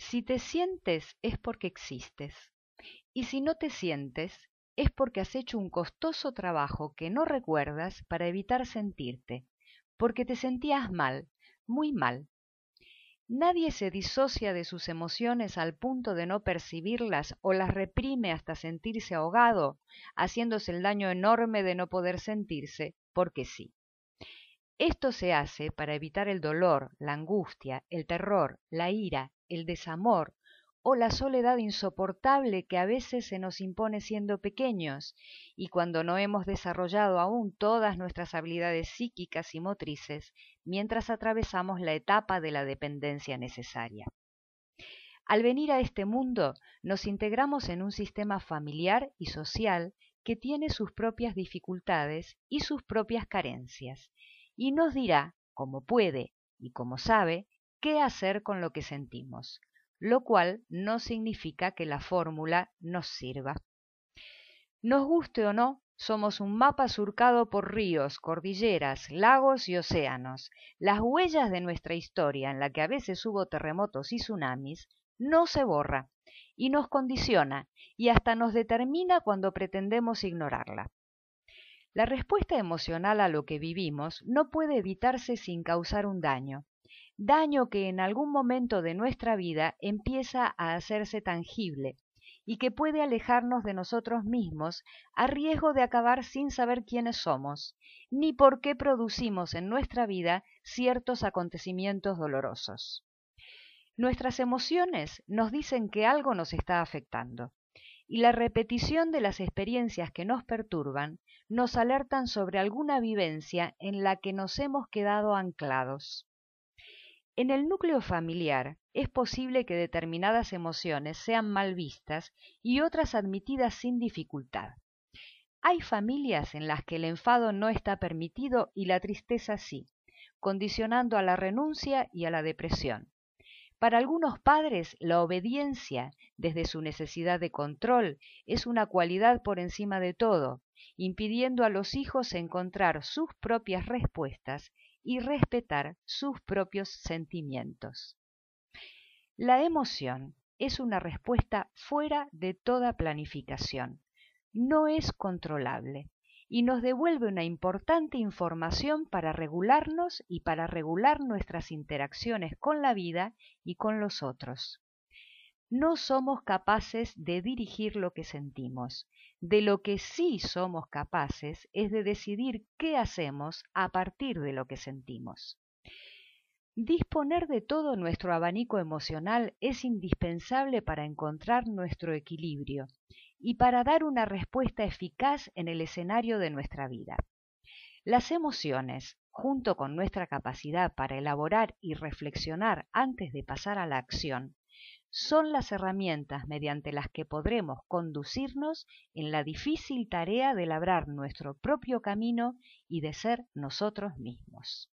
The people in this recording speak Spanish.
Si te sientes es porque existes. Y si no te sientes es porque has hecho un costoso trabajo que no recuerdas para evitar sentirte, porque te sentías mal, muy mal. Nadie se disocia de sus emociones al punto de no percibirlas o las reprime hasta sentirse ahogado, haciéndose el daño enorme de no poder sentirse, porque sí. Esto se hace para evitar el dolor, la angustia, el terror, la ira, el desamor o la soledad insoportable que a veces se nos impone siendo pequeños y cuando no hemos desarrollado aún todas nuestras habilidades psíquicas y motrices mientras atravesamos la etapa de la dependencia necesaria. Al venir a este mundo nos integramos en un sistema familiar y social que tiene sus propias dificultades y sus propias carencias, y nos dirá, como puede y como sabe, qué hacer con lo que sentimos lo cual no significa que la fórmula nos sirva. Nos guste o no, somos un mapa surcado por ríos, cordilleras, lagos y océanos. Las huellas de nuestra historia, en la que a veces hubo terremotos y tsunamis, no se borra y nos condiciona y hasta nos determina cuando pretendemos ignorarla. La respuesta emocional a lo que vivimos no puede evitarse sin causar un daño, daño que en algún momento de nuestra vida empieza a hacerse tangible y que puede alejarnos de nosotros mismos a riesgo de acabar sin saber quiénes somos, ni por qué producimos en nuestra vida ciertos acontecimientos dolorosos. Nuestras emociones nos dicen que algo nos está afectando, y la repetición de las experiencias que nos perturban nos alertan sobre alguna vivencia en la que nos hemos quedado anclados. En el núcleo familiar es posible que determinadas emociones sean mal vistas y otras admitidas sin dificultad. Hay familias en las que el enfado no está permitido y la tristeza sí, condicionando a la renuncia y a la depresión. Para algunos padres, la obediencia, desde su necesidad de control, es una cualidad por encima de todo, impidiendo a los hijos encontrar sus propias respuestas y respetar sus propios sentimientos. La emoción es una respuesta fuera de toda planificación, no es controlable y nos devuelve una importante información para regularnos y para regular nuestras interacciones con la vida y con los otros. No somos capaces de dirigir lo que sentimos, de lo que sí somos capaces es de decidir qué hacemos a partir de lo que sentimos. Disponer de todo nuestro abanico emocional es indispensable para encontrar nuestro equilibrio y para dar una respuesta eficaz en el escenario de nuestra vida. Las emociones, junto con nuestra capacidad para elaborar y reflexionar antes de pasar a la acción, son las herramientas mediante las que podremos conducirnos en la difícil tarea de labrar nuestro propio camino y de ser nosotros mismos.